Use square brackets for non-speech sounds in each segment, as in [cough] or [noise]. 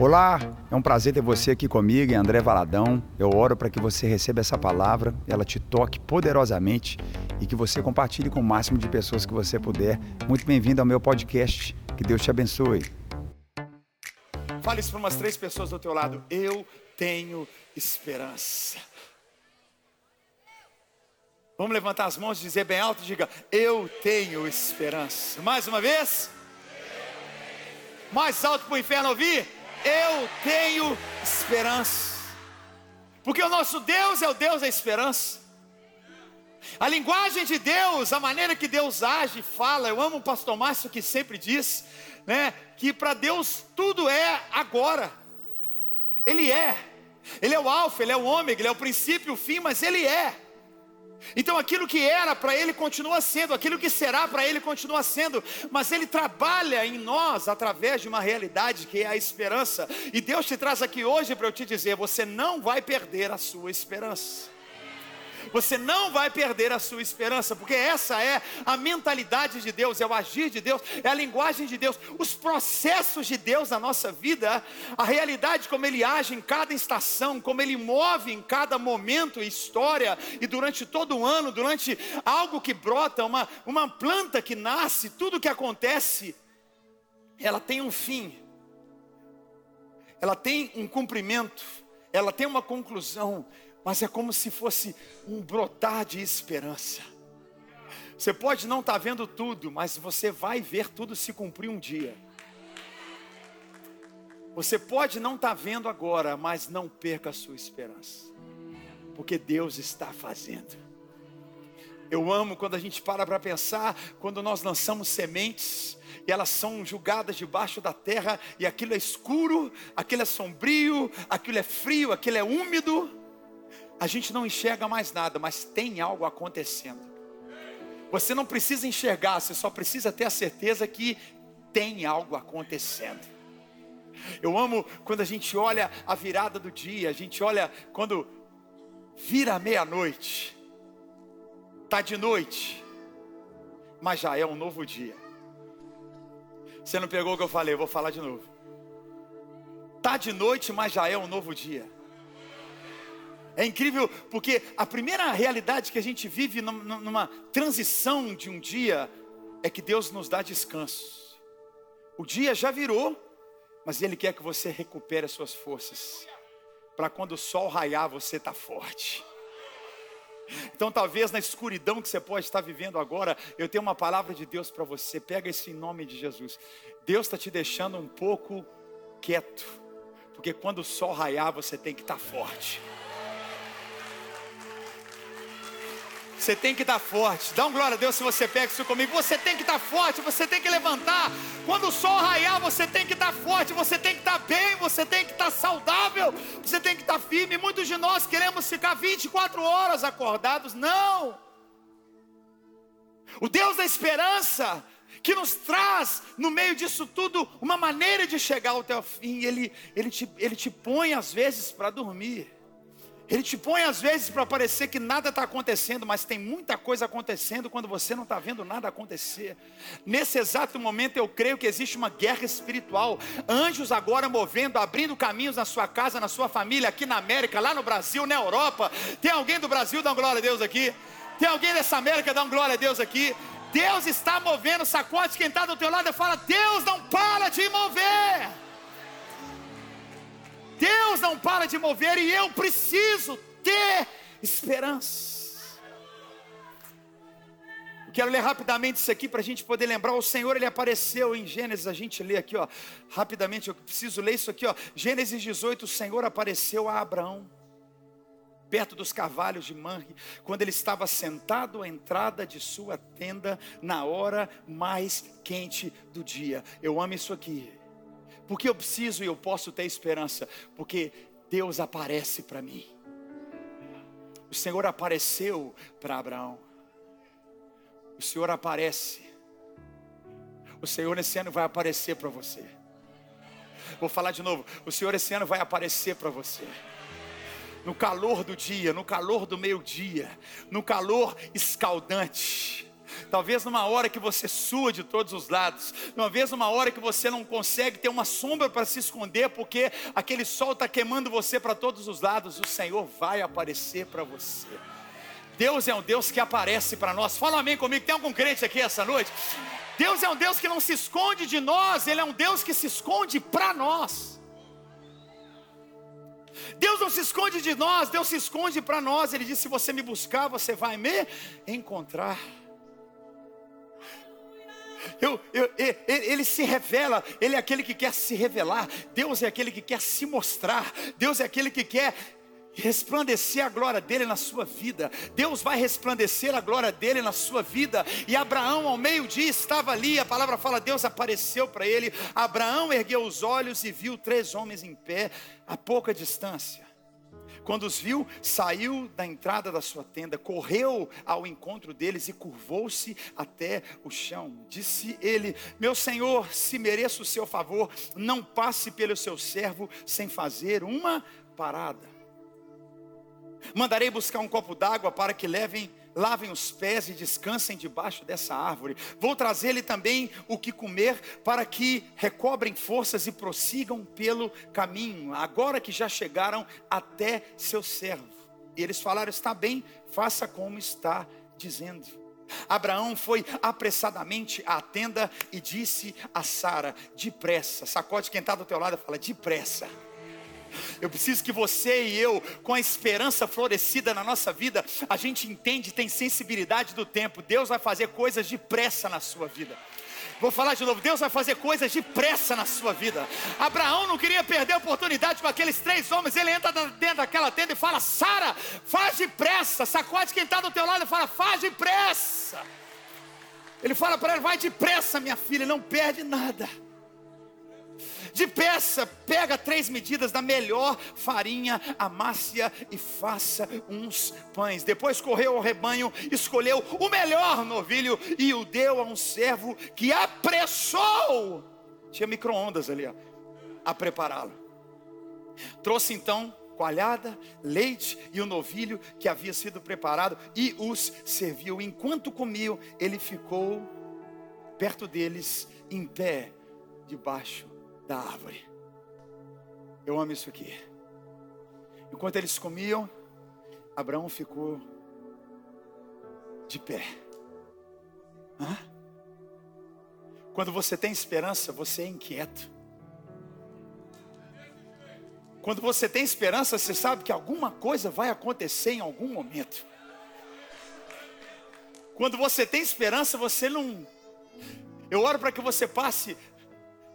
Olá, é um prazer ter você aqui comigo, André Valadão. Eu oro para que você receba essa palavra, ela te toque poderosamente e que você compartilhe com o máximo de pessoas que você puder. Muito bem-vindo ao meu podcast. Que Deus te abençoe. Fale isso para umas três pessoas do teu lado. Eu tenho esperança. Vamos levantar as mãos e dizer bem alto, diga: Eu tenho esperança. Mais uma vez. Mais alto para o inferno ouvir eu tenho esperança. Porque o nosso Deus é o Deus da esperança. A linguagem de Deus, a maneira que Deus age, fala, eu amo o pastor Márcio que sempre diz, né, que para Deus tudo é agora. Ele é. Ele é o alfa, ele é o ômega, ele é o princípio, o fim, mas ele é. Então aquilo que era para ele continua sendo, aquilo que será para ele continua sendo, mas ele trabalha em nós através de uma realidade que é a esperança. E Deus te traz aqui hoje para eu te dizer: você não vai perder a sua esperança. Você não vai perder a sua esperança, porque essa é a mentalidade de Deus, é o agir de Deus, é a linguagem de Deus, os processos de Deus na nossa vida, a realidade como Ele age em cada estação, como Ele move em cada momento, história, e durante todo o ano, durante algo que brota, uma, uma planta que nasce, tudo que acontece, ela tem um fim, ela tem um cumprimento, ela tem uma conclusão, mas é como se fosse um brotar de esperança. Você pode não estar tá vendo tudo, mas você vai ver tudo se cumprir um dia. Você pode não estar tá vendo agora, mas não perca a sua esperança, porque Deus está fazendo. Eu amo quando a gente para para pensar, quando nós lançamos sementes, e elas são julgadas debaixo da terra, e aquilo é escuro, aquilo é sombrio, aquilo é frio, aquilo é úmido, a gente não enxerga mais nada, mas tem algo acontecendo. Você não precisa enxergar, você só precisa ter a certeza que tem algo acontecendo. Eu amo quando a gente olha a virada do dia, a gente olha quando vira meia-noite, está de noite, mas já é um novo dia. Você não pegou o que eu falei, eu vou falar de novo. Está de noite, mas já é um novo dia. É incrível porque a primeira realidade que a gente vive numa transição de um dia é que Deus nos dá descanso. O dia já virou, mas Ele quer que você recupere as suas forças, para quando o sol raiar você está forte. Então, talvez na escuridão que você pode estar vivendo agora, eu tenho uma palavra de Deus para você. Pega isso em nome de Jesus. Deus está te deixando um pouco quieto, porque quando o sol raiar, você tem que estar forte. Você tem que estar forte. Dá um glória a Deus se você pega isso comigo. Você tem que estar forte, você tem que levantar. Quando o sol raiar, você tem que estar forte, você tem que estar bem, você tem que estar saudável, você tem que estar firme. Muitos de nós queremos ficar 24 horas acordados. Não! O Deus da esperança, que nos traz no meio disso tudo uma maneira de chegar até o fim, Ele, ele, te, ele te põe às vezes para dormir. Ele te põe às vezes para parecer que nada está acontecendo, mas tem muita coisa acontecendo quando você não está vendo nada acontecer. Nesse exato momento eu creio que existe uma guerra espiritual. Anjos agora movendo, abrindo caminhos na sua casa, na sua família, aqui na América, lá no Brasil, na Europa. Tem alguém do Brasil dando glória a Deus aqui? Tem alguém dessa América dando glória a Deus aqui? Deus está movendo, sacode quem está do teu lado e fala: Deus não para de mover. Deus não para de mover e eu preciso ter esperança. Eu quero ler rapidamente isso aqui para a gente poder lembrar. O Senhor ele apareceu em Gênesis. A gente lê aqui, ó, rapidamente. Eu preciso ler isso aqui, ó. Gênesis 18. O Senhor apareceu a Abraão perto dos cavalos de Manre, quando ele estava sentado à entrada de sua tenda na hora mais quente do dia. Eu amo isso aqui. Porque eu preciso e eu posso ter esperança? Porque Deus aparece para mim. O Senhor apareceu para Abraão. O Senhor aparece. O Senhor esse ano vai aparecer para você. Vou falar de novo. O Senhor esse ano vai aparecer para você. No calor do dia, no calor do meio-dia, no calor escaldante Talvez numa hora que você sua de todos os lados, uma vez numa hora que você não consegue ter uma sombra para se esconder, porque aquele sol está queimando você para todos os lados, o Senhor vai aparecer para você. Deus é um Deus que aparece para nós. Fala um amém comigo. Tem algum crente aqui essa noite? Deus é um Deus que não se esconde de nós, Ele é um Deus que se esconde para nós. Deus não se esconde de nós, Deus se esconde para nós. Ele disse: Se você me buscar, você vai me encontrar. Eu, eu, ele, se revela, Ele é aquele que quer se revelar, Deus é aquele que quer se mostrar, Deus é aquele que quer resplandecer a glória dele na sua vida. Deus vai resplandecer a glória dele na sua vida. E Abraão, ao meio-dia, estava ali. A palavra fala: Deus apareceu para ele. Abraão ergueu os olhos e viu três homens em pé, a pouca distância. Quando os viu, saiu da entrada da sua tenda, correu ao encontro deles e curvou-se até o chão. Disse ele: Meu senhor, se mereço o seu favor, não passe pelo seu servo sem fazer uma parada. Mandarei buscar um copo d'água para que levem, lavem os pés e descansem debaixo dessa árvore. Vou trazer-lhe também o que comer para que recobrem forças e prossigam pelo caminho, agora que já chegaram até seu servo. E eles falaram: Está bem, faça como está dizendo. Abraão foi apressadamente à tenda e disse a Sara: Depressa, sacode quem está do teu lado e fala: Depressa eu preciso que você e eu, com a esperança florescida na nossa vida, a gente entende, tem sensibilidade do tempo. Deus vai fazer coisas depressa na sua vida. Vou falar de novo, Deus vai fazer coisas depressa na sua vida. Abraão não queria perder a oportunidade com aqueles três homens. Ele entra dentro daquela tenda e fala: Sara, faz depressa. Sacode quem está do teu lado e fala: faz depressa. Ele fala para ela: vai depressa, minha filha, não perde nada. Depressa, pega três medidas da melhor farinha, amasse-a e faça uns pães. Depois correu ao rebanho, escolheu o melhor novilho e o deu a um servo que apressou. Tinha micro-ondas ali, ó, a prepará-lo. Trouxe então coalhada, leite e o novilho que havia sido preparado e os serviu. Enquanto comiam, ele ficou perto deles, em pé, debaixo da árvore. Eu amo isso aqui. Enquanto eles comiam, Abraão ficou de pé. Hã? Quando você tem esperança, você é inquieto. Quando você tem esperança, você sabe que alguma coisa vai acontecer em algum momento. Quando você tem esperança, você não. Eu oro para que você passe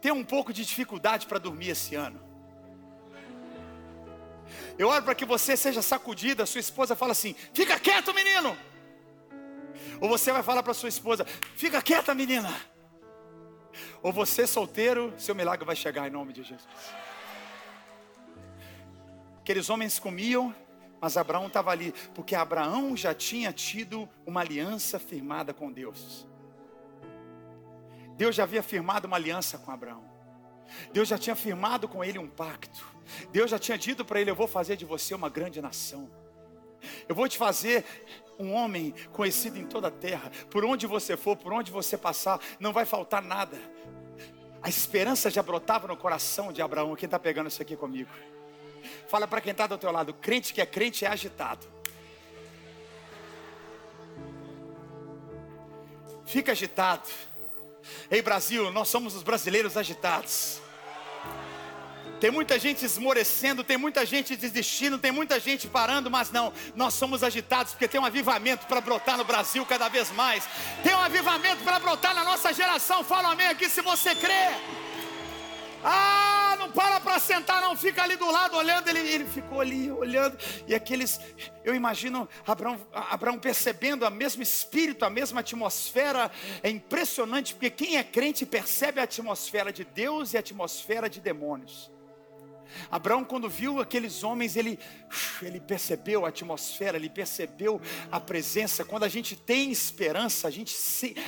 tem um pouco de dificuldade para dormir esse ano. Eu oro para que você seja sacudida, sua esposa fala assim: fica quieto, menino. Ou você vai falar para sua esposa: fica quieta, menina. Ou você solteiro, seu milagre vai chegar em nome de Jesus. Aqueles homens comiam, mas Abraão estava ali, porque Abraão já tinha tido uma aliança firmada com Deus. Deus já havia firmado uma aliança com Abraão. Deus já tinha firmado com ele um pacto. Deus já tinha dito para ele: Eu vou fazer de você uma grande nação. Eu vou te fazer um homem conhecido em toda a terra. Por onde você for, por onde você passar, não vai faltar nada. A esperança já brotava no coração de Abraão. Quem está pegando isso aqui comigo? Fala para quem está do teu lado: crente que é crente é agitado. Fica agitado. Ei, Brasil, nós somos os brasileiros agitados. Tem muita gente esmorecendo, tem muita gente desistindo, tem muita gente parando, mas não, nós somos agitados porque tem um avivamento para brotar no Brasil cada vez mais. Tem um avivamento para brotar na nossa geração. Fala amém aqui se você crê. Ah, não para para sentar, não, fica ali do lado olhando. Ele, ele ficou ali olhando, e aqueles, eu imagino Abraão, Abraão percebendo a mesmo espírito, a mesma atmosfera. É impressionante, porque quem é crente percebe a atmosfera de Deus e a atmosfera de demônios. Abraão, quando viu aqueles homens, ele, ele percebeu a atmosfera, ele percebeu a presença. Quando a gente tem esperança, a gente,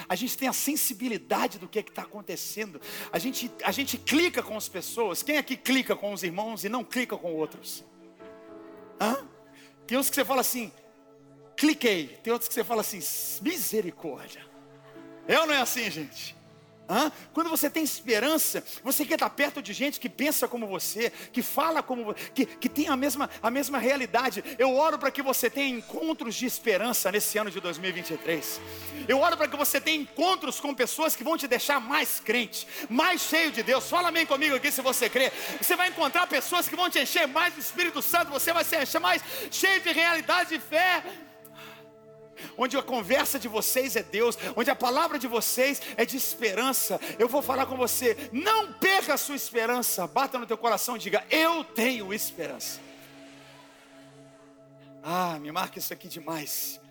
a gente tem a sensibilidade do que é está acontecendo. A gente, a gente clica com as pessoas. Quem aqui clica com os irmãos e não clica com outros? Hã? Tem uns que você fala assim, cliquei. Tem outros que você fala assim, misericórdia. É ou não é assim, gente? Hã? Quando você tem esperança, você quer estar perto de gente que pensa como você, que fala como você, que, que tem a mesma, a mesma realidade. Eu oro para que você tenha encontros de esperança nesse ano de 2023. Eu oro para que você tenha encontros com pessoas que vão te deixar mais crente, mais cheio de Deus. Fala bem comigo aqui se você crê. Você vai encontrar pessoas que vão te encher mais do Espírito Santo, você vai se encher mais cheio de realidade e fé onde a conversa de vocês é Deus, onde a palavra de vocês é de esperança. Eu vou falar com você, não perca a sua esperança. Bata no teu coração e diga: Eu tenho esperança. Ah, me marca isso aqui demais.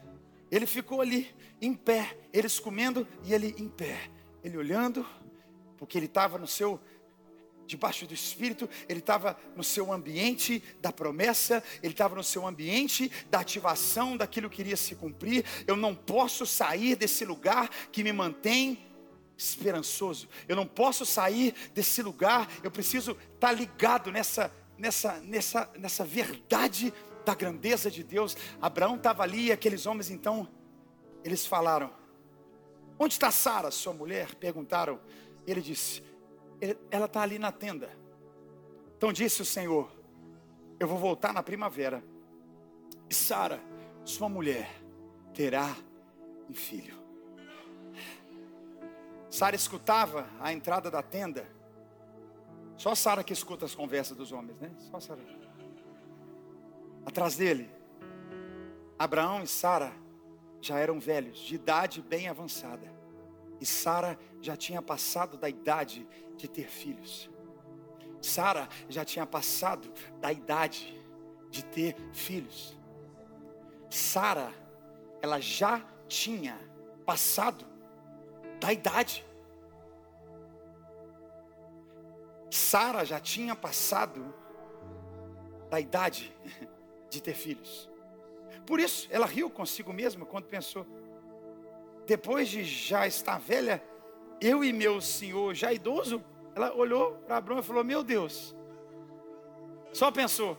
Ele ficou ali, em pé, eles comendo e ele em pé, ele olhando, porque ele estava no seu debaixo do Espírito, ele estava no seu ambiente da promessa, ele estava no seu ambiente da ativação daquilo que iria se cumprir. Eu não posso sair desse lugar que me mantém esperançoso. Eu não posso sair desse lugar. Eu preciso estar tá ligado nessa, nessa, nessa, nessa verdade da grandeza de Deus. Abraão estava ali e aqueles homens então eles falaram: Onde está Sara, sua mulher? Perguntaram. Ele disse: ela está ali na tenda. Então disse o Senhor: Eu vou voltar na primavera. E Sara, sua mulher, terá um filho. Sara escutava a entrada da tenda. Só Sara que escuta as conversas dos homens, né? Só Sara. Atrás dele, Abraão e Sara já eram velhos, de idade bem avançada. E Sara já tinha passado da idade de ter filhos. Sara já tinha passado da idade de ter filhos. Sara, ela já tinha passado da idade. Sara já tinha passado da idade de ter filhos. Por isso, ela riu consigo mesma quando pensou: depois de já estar velha, eu e meu senhor já idoso, ela olhou para Abraão e falou: Meu Deus, só pensou.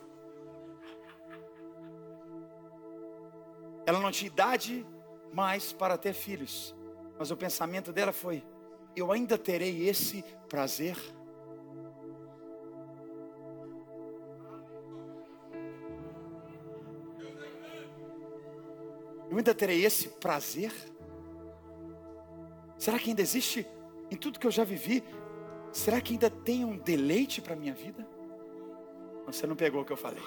Ela não tinha idade mais para ter filhos, mas o pensamento dela foi: Eu ainda terei esse prazer. Eu ainda terei esse prazer. Será que ainda existe em tudo que eu já vivi? Será que ainda tem um deleite para a minha vida? Você não pegou o que eu falei.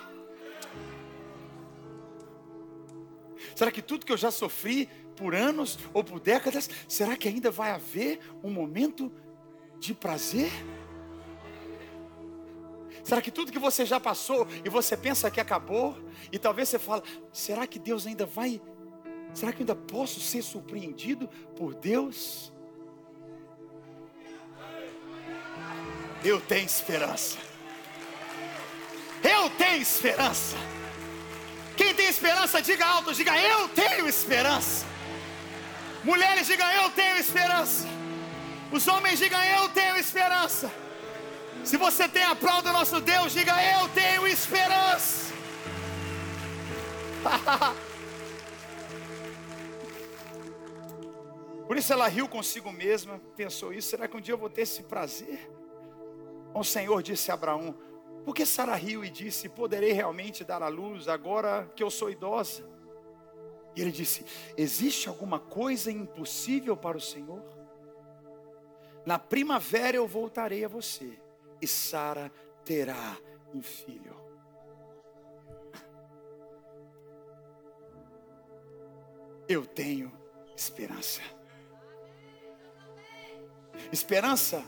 Será que tudo que eu já sofri por anos ou por décadas, será que ainda vai haver um momento de prazer? Será que tudo que você já passou e você pensa que acabou, e talvez você fala, será que Deus ainda vai Será que eu ainda posso ser surpreendido por Deus? Eu tenho esperança. Eu tenho esperança. Quem tem esperança, diga alto, diga eu tenho esperança. Mulheres, digam eu tenho esperança. Os homens, digam eu tenho esperança. Se você tem a prova do nosso Deus, diga eu tenho esperança. [laughs] Por isso ela riu consigo mesma, pensou isso: será que um dia eu vou ter esse prazer? O Senhor disse a Abraão: Por que Sara riu e disse: Poderei realmente dar à luz agora que eu sou idosa? E ele disse: Existe alguma coisa impossível para o Senhor? Na primavera eu voltarei a você, e Sara terá um filho. [laughs] Eu tenho esperança. Esperança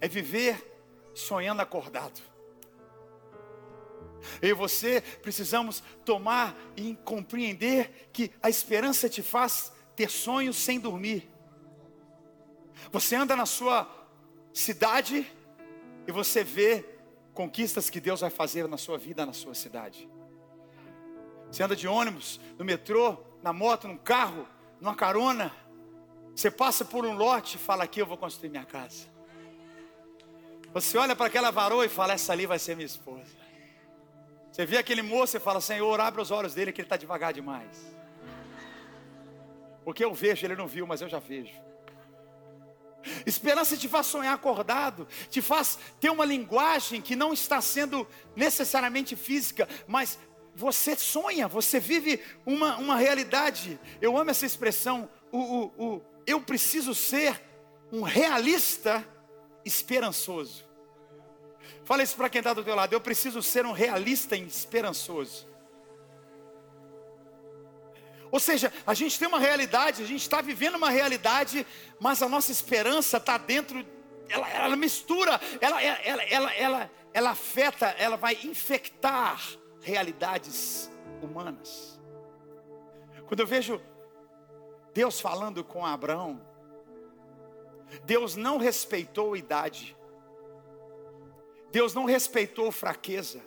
é viver sonhando acordado. Eu e você precisamos tomar e compreender que a esperança te faz ter sonhos sem dormir. Você anda na sua cidade e você vê conquistas que Deus vai fazer na sua vida, na sua cidade. Você anda de ônibus, no metrô, na moto, num carro, numa carona você passa por um lote e fala: Aqui eu vou construir minha casa. Você olha para aquela varoa e fala: Essa ali vai ser minha esposa. Você vê aquele moço e fala: Senhor, abre os olhos dele que ele está devagar demais. Porque eu vejo, ele não viu, mas eu já vejo. Esperança te faz sonhar acordado, te faz ter uma linguagem que não está sendo necessariamente física, mas você sonha, você vive uma, uma realidade. Eu amo essa expressão, o, o, o eu preciso ser um realista esperançoso. Fala isso para quem está do teu lado, eu preciso ser um realista esperançoso. Ou seja, a gente tem uma realidade, a gente está vivendo uma realidade, mas a nossa esperança está dentro, ela, ela mistura, ela, ela, ela, ela, ela afeta, ela vai infectar realidades humanas. Quando eu vejo Deus falando com Abraão, Deus não respeitou idade, Deus não respeitou fraqueza,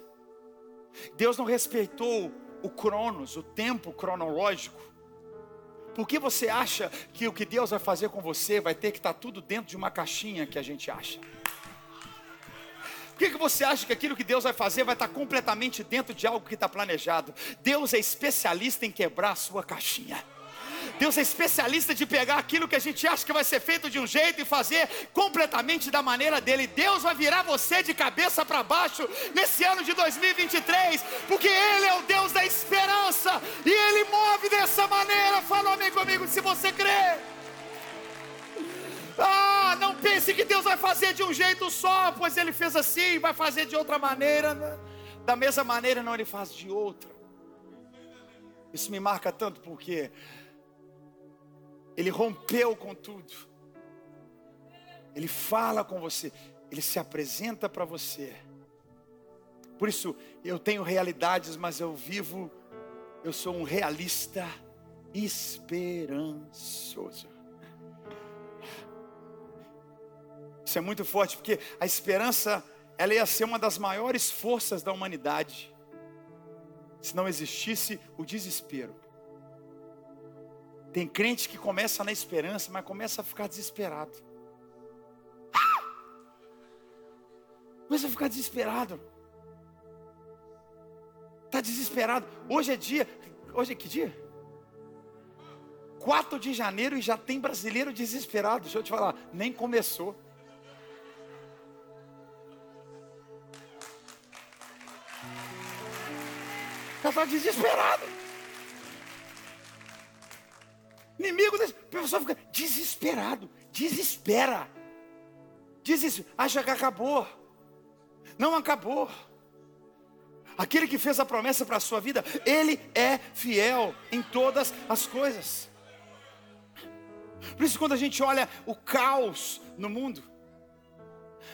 Deus não respeitou o cronos, o tempo cronológico. Por que você acha que o que Deus vai fazer com você vai ter que estar tudo dentro de uma caixinha que a gente acha? Por que, que você acha que aquilo que Deus vai fazer vai estar completamente dentro de algo que está planejado? Deus é especialista em quebrar a sua caixinha. Deus é especialista de pegar aquilo que a gente acha que vai ser feito de um jeito e fazer completamente da maneira dele. Deus vai virar você de cabeça para baixo nesse ano de 2023, porque Ele é o Deus da esperança e Ele move dessa maneira. Fala amém comigo se você crê. Ah, não pense que Deus vai fazer de um jeito só, pois Ele fez assim, vai fazer de outra maneira. Né? Da mesma maneira, não, Ele faz de outra. Isso me marca tanto porque ele rompeu com tudo. Ele fala com você, ele se apresenta para você. Por isso, eu tenho realidades, mas eu vivo, eu sou um realista esperançoso. Isso é muito forte, porque a esperança, ela ia ser uma das maiores forças da humanidade, se não existisse o desespero. Tem crente que começa na esperança, mas começa a ficar desesperado. Começa a ficar desesperado. Está desesperado. Hoje é dia. Hoje é que dia? 4 de janeiro e já tem brasileiro desesperado. Deixa eu te falar, nem começou. Já está desesperado. Inimigo desse. A pessoa fica desesperado, desespera. Isso, acha que acabou. Não acabou. Aquele que fez a promessa para a sua vida, ele é fiel em todas as coisas. Por isso, quando a gente olha o caos no mundo,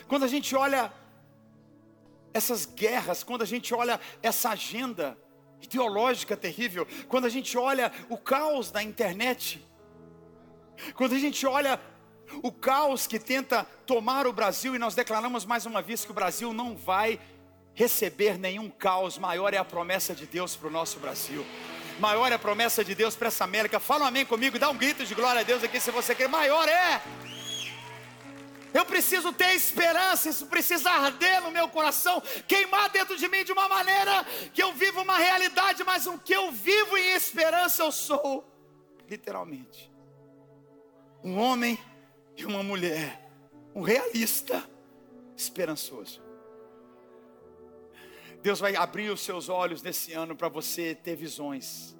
quando a gente olha essas guerras, quando a gente olha essa agenda ideológica terrível, quando a gente olha o caos da internet, quando a gente olha o caos que tenta tomar o Brasil, e nós declaramos mais uma vez que o Brasil não vai receber nenhum caos, maior é a promessa de Deus para o nosso Brasil. Maior é a promessa de Deus para essa América. Fala um amém comigo, dá um grito de glória a Deus aqui se você quer. Maior é. Eu preciso ter esperança, isso precisa arder no meu coração, queimar dentro de mim de uma maneira que eu vivo uma realidade, mas o que eu vivo em esperança eu sou, literalmente, um homem e uma mulher, um realista esperançoso. Deus vai abrir os seus olhos nesse ano para você ter visões.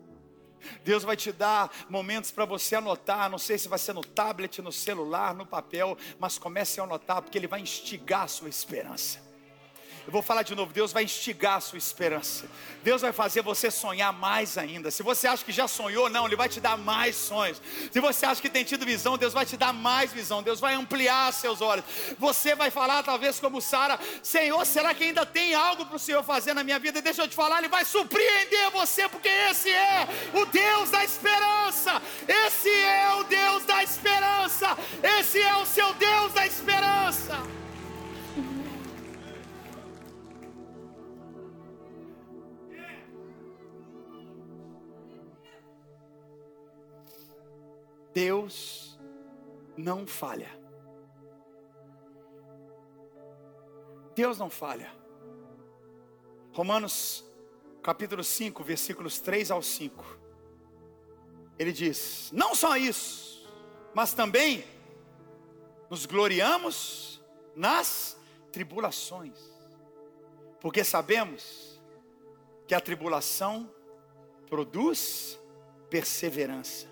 Deus vai te dar momentos para você anotar. Não sei se vai ser no tablet, no celular, no papel, mas comece a anotar, porque Ele vai instigar a sua esperança. Eu vou falar de novo: Deus vai instigar a sua esperança. Deus vai fazer você sonhar mais ainda. Se você acha que já sonhou, não, Ele vai te dar mais sonhos. Se você acha que tem tido visão, Deus vai te dar mais visão. Deus vai ampliar seus olhos. Você vai falar, talvez, como Sara: Senhor, será que ainda tem algo para o Senhor fazer na minha vida? Deixa eu te falar, Ele vai surpreender você, porque esse é o Deus da esperança. Esse é o Deus da esperança. Esse é o seu Deus da esperança. Deus não falha. Deus não falha. Romanos capítulo 5, versículos 3 ao 5. Ele diz: Não só isso, mas também nos gloriamos nas tribulações, porque sabemos que a tribulação produz perseverança,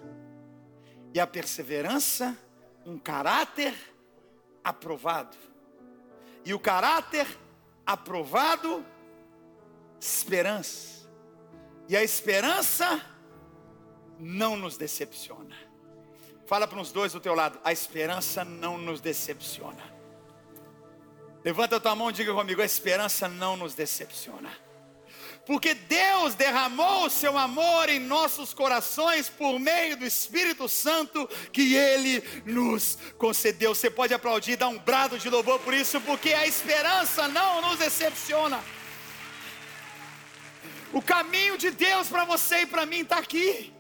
e a perseverança, um caráter aprovado, e o caráter aprovado, esperança, e a esperança não nos decepciona. Fala para os dois do teu lado, a esperança não nos decepciona. Levanta a tua mão e diga comigo: a esperança não nos decepciona. Porque Deus derramou o seu amor em nossos corações por meio do Espírito Santo que Ele nos concedeu. Você pode aplaudir, dar um brado de louvor por isso, porque a esperança não nos decepciona. O caminho de Deus para você e para mim está aqui.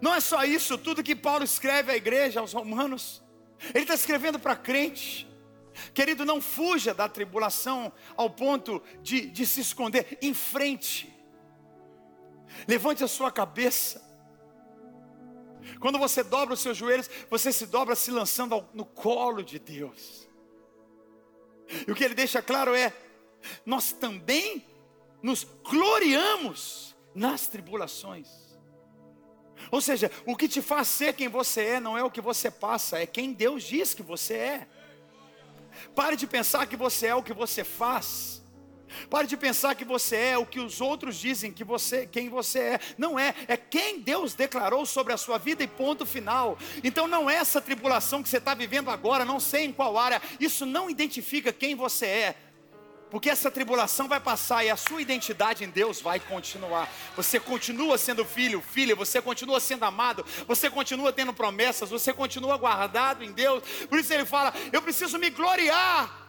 Não é só isso, tudo que Paulo escreve à igreja, aos romanos, ele está escrevendo para crente. Querido, não fuja da tribulação ao ponto de, de se esconder. Em frente. Levante a sua cabeça. Quando você dobra os seus joelhos, você se dobra se lançando ao, no colo de Deus. E o que ele deixa claro é: nós também nos gloriamos nas tribulações. Ou seja, o que te faz ser quem você é não é o que você passa, é quem Deus diz que você é. Pare de pensar que você é o que você faz. Pare de pensar que você é o que os outros dizem que você, quem você é. Não é, é quem Deus declarou sobre a sua vida e ponto final. Então não é essa tribulação que você está vivendo agora, não sei em qual área, isso não identifica quem você é. Porque essa tribulação vai passar e a sua identidade em Deus vai continuar. Você continua sendo filho, filha, você continua sendo amado, você continua tendo promessas, você continua guardado em Deus. Por isso ele fala: Eu preciso me gloriar.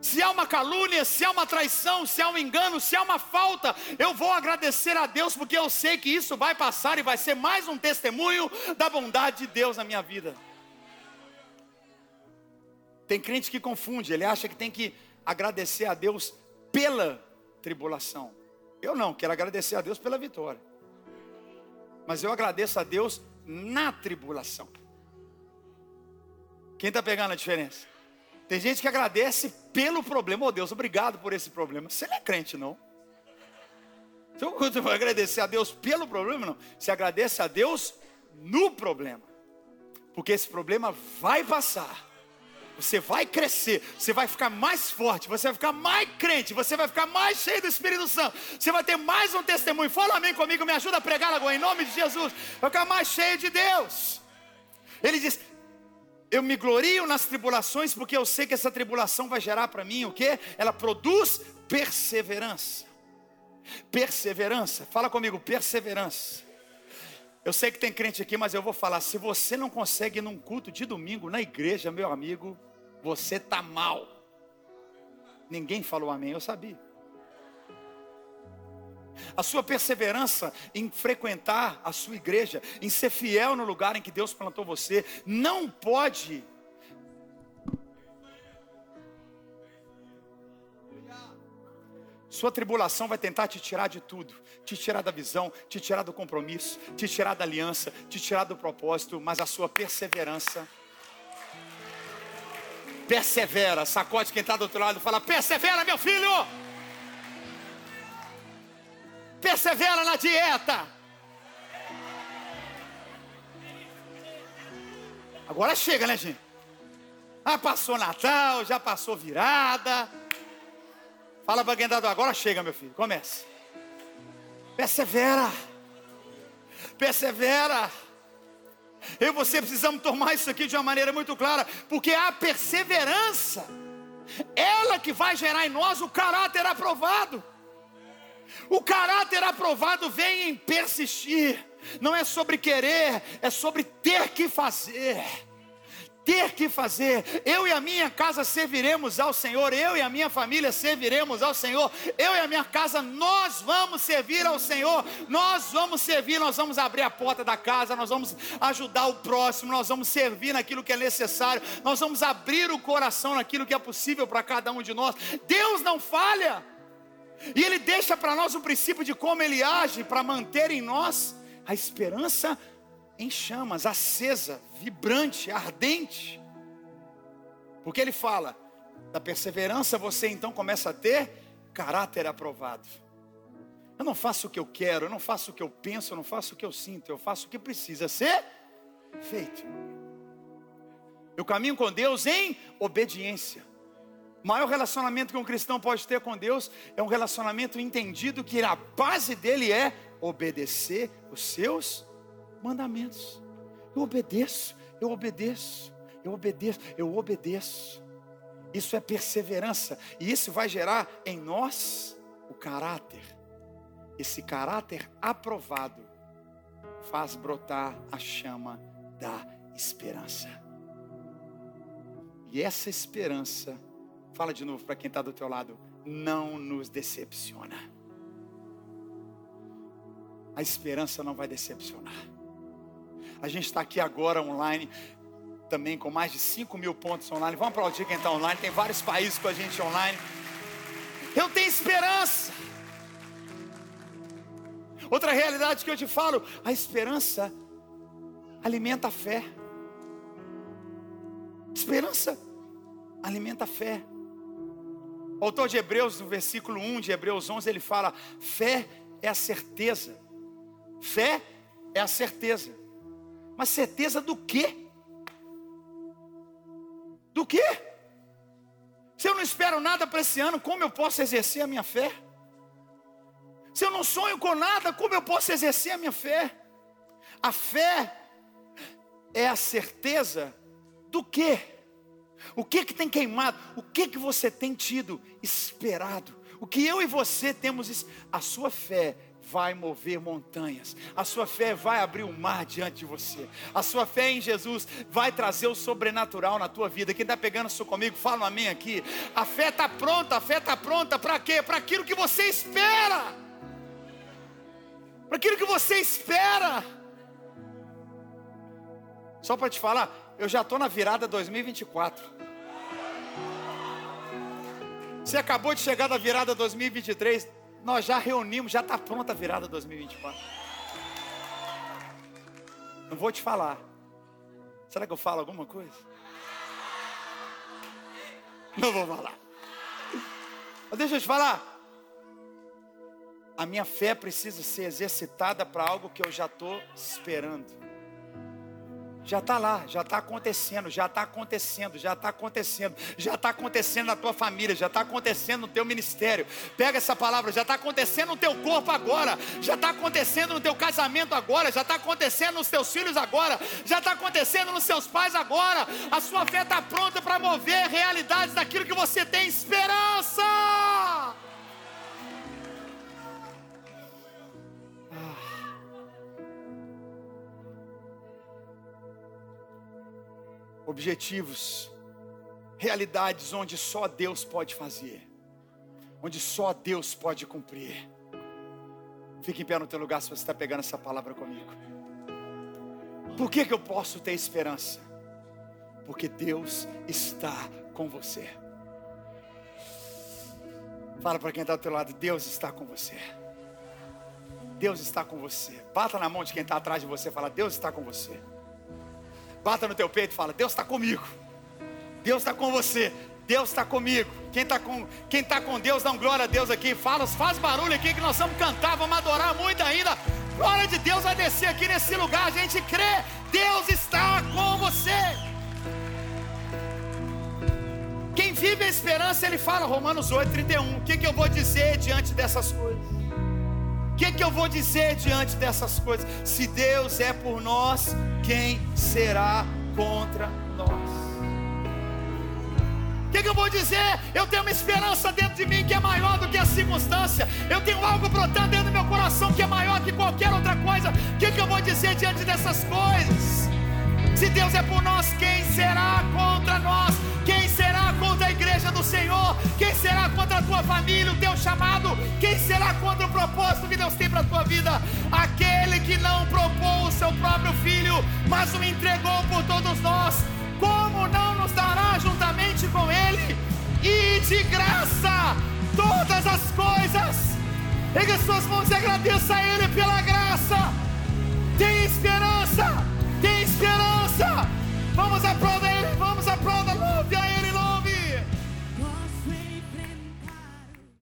Se há uma calúnia, se há uma traição, se há um engano, se há uma falta, eu vou agradecer a Deus, porque eu sei que isso vai passar e vai ser mais um testemunho da bondade de Deus na minha vida. Tem crente que confunde, ele acha que tem que agradecer a Deus pela tribulação. Eu não, quero agradecer a Deus pela vitória. Mas eu agradeço a Deus na tribulação. Quem está pegando a diferença? Tem gente que agradece pelo problema. Oh Deus, obrigado por esse problema. Você não é crente, não. Então, quando você vai agradecer a Deus pelo problema, não. Você agradece a Deus no problema. Porque esse problema vai passar. Você vai crescer, você vai ficar mais forte, você vai ficar mais crente, você vai ficar mais cheio do Espírito Santo, você vai ter mais um testemunho. Fala amém comigo, me ajuda a pregar agora, em nome de Jesus. Vai ficar mais cheio de Deus. Ele diz: Eu me glorio nas tribulações, porque eu sei que essa tribulação vai gerar para mim o que? Ela produz perseverança. Perseverança, fala comigo, perseverança. Eu sei que tem crente aqui, mas eu vou falar: se você não consegue ir num culto de domingo na igreja, meu amigo, você está mal. Ninguém falou amém, eu sabia. A sua perseverança em frequentar a sua igreja, em ser fiel no lugar em que Deus plantou você, não pode Sua tribulação vai tentar te tirar de tudo, te tirar da visão, te tirar do compromisso, te tirar da aliança, te tirar do propósito, mas a sua perseverança persevera. Sacode quem está do outro lado, fala: persevera, meu filho. Persevera na dieta. Agora chega, né, gente? Ah, passou Natal, já passou virada. Fala para quem está agora chega, meu filho. Comece. Persevera. Persevera. Eu e você precisamos tomar isso aqui de uma maneira muito clara, porque a perseverança, ela que vai gerar em nós o caráter aprovado. O caráter aprovado vem em persistir, não é sobre querer, é sobre ter que fazer ter que fazer. Eu e a minha casa serviremos ao Senhor, eu e a minha família serviremos ao Senhor, eu e a minha casa nós vamos servir ao Senhor, nós vamos servir, nós vamos abrir a porta da casa, nós vamos ajudar o próximo, nós vamos servir naquilo que é necessário, nós vamos abrir o coração naquilo que é possível para cada um de nós. Deus não falha. E Ele deixa para nós o princípio de como Ele age para manter em nós a esperança em chamas, acesa, vibrante, ardente. Porque ele fala, da perseverança você então começa a ter caráter aprovado. Eu não faço o que eu quero, eu não faço o que eu penso, eu não faço o que eu sinto, eu faço o que precisa ser feito. Eu caminho com Deus em obediência. O maior relacionamento que um cristão pode ter com Deus é um relacionamento entendido que a base dele é obedecer os seus mandamentos. Eu obedeço, eu obedeço, eu obedeço, eu obedeço. Isso é perseverança, e isso vai gerar em nós o caráter. Esse caráter aprovado faz brotar a chama da esperança. E essa esperança, fala de novo para quem está do teu lado, não nos decepciona. A esperança não vai decepcionar. A gente está aqui agora online, também com mais de 5 mil pontos online. Vamos aplaudir quem está online. Tem vários países com a gente online. Eu tenho esperança. Outra realidade que eu te falo: a esperança alimenta a fé. Esperança alimenta a fé. O autor de Hebreus, no versículo 1 de Hebreus 11, ele fala: fé é a certeza. Fé é a certeza. Mas certeza do quê? Do quê? Se eu não espero nada para esse ano, como eu posso exercer a minha fé? Se eu não sonho com nada, como eu posso exercer a minha fé? A fé é a certeza do quê? O que que tem queimado? O que que você tem tido esperado? O que eu e você temos a sua fé vai mover montanhas. A sua fé vai abrir o mar diante de você. A sua fé em Jesus vai trazer o sobrenatural na tua vida. Quem está pegando isso comigo, fala um amém aqui. A fé está pronta, a fé está pronta para quê? Para aquilo que você espera. Para aquilo que você espera. Só para te falar, eu já estou na virada 2024. Você acabou de chegar da virada 2023, nós já reunimos, já está pronta a virada 2024. Não vou te falar. Será que eu falo alguma coisa? Não vou falar. Mas deixa eu te falar. A minha fé precisa ser exercitada para algo que eu já estou esperando. Já está lá, já está acontecendo, já está acontecendo, já está acontecendo, já está acontecendo na tua família, já está acontecendo no teu ministério. Pega essa palavra, já está acontecendo no teu corpo agora, já está acontecendo no teu casamento agora, já está acontecendo nos teus filhos agora, já está acontecendo nos seus pais agora. A sua fé está pronta para mover realidades daquilo que você tem esperança. Objetivos, realidades onde só Deus pode fazer, onde só Deus pode cumprir. Fique em pé no teu lugar se você está pegando essa palavra comigo. Por que, que eu posso ter esperança? Porque Deus está com você. Fala para quem está do teu lado, Deus está com você. Deus está com você. Bata na mão de quem está atrás de você e fala, Deus está com você. Bata no teu peito e fala: Deus está comigo. Deus está com você. Deus está comigo. Quem está com, quem tá com Deus, dá um glória a Deus aqui. Fala, faz barulho aqui que nós vamos cantar, vamos adorar muito ainda. Glória de Deus vai descer aqui nesse lugar. A gente crê. Deus está com você. Quem vive a esperança, ele fala, Romanos 8, 31. O que, que eu vou dizer diante dessas coisas? Que, que eu vou dizer diante dessas coisas? Se Deus é por nós, quem será contra nós? O que, que, eu vou dizer? Eu tenho uma esperança dentro de mim que é maior do que a circunstância. Eu tenho algo brotando dentro do meu coração que é maior que qualquer outra coisa. O que, que eu vou dizer diante dessas coisas? Se Deus é por nós, quem será contra nós? Quem será contra a igreja do Senhor? Quem será contra a tua família, o teu chamado? Quem será contra o propósito que Deus tem para a tua vida? Aquele que não propôs o seu próprio filho, mas o entregou por todos nós. Como não nos dará juntamente com ele? E de graça todas as coisas. Pegue suas mãos e agradeça a Ele pela graça. Tem esperança esperança. Vamos aplaudir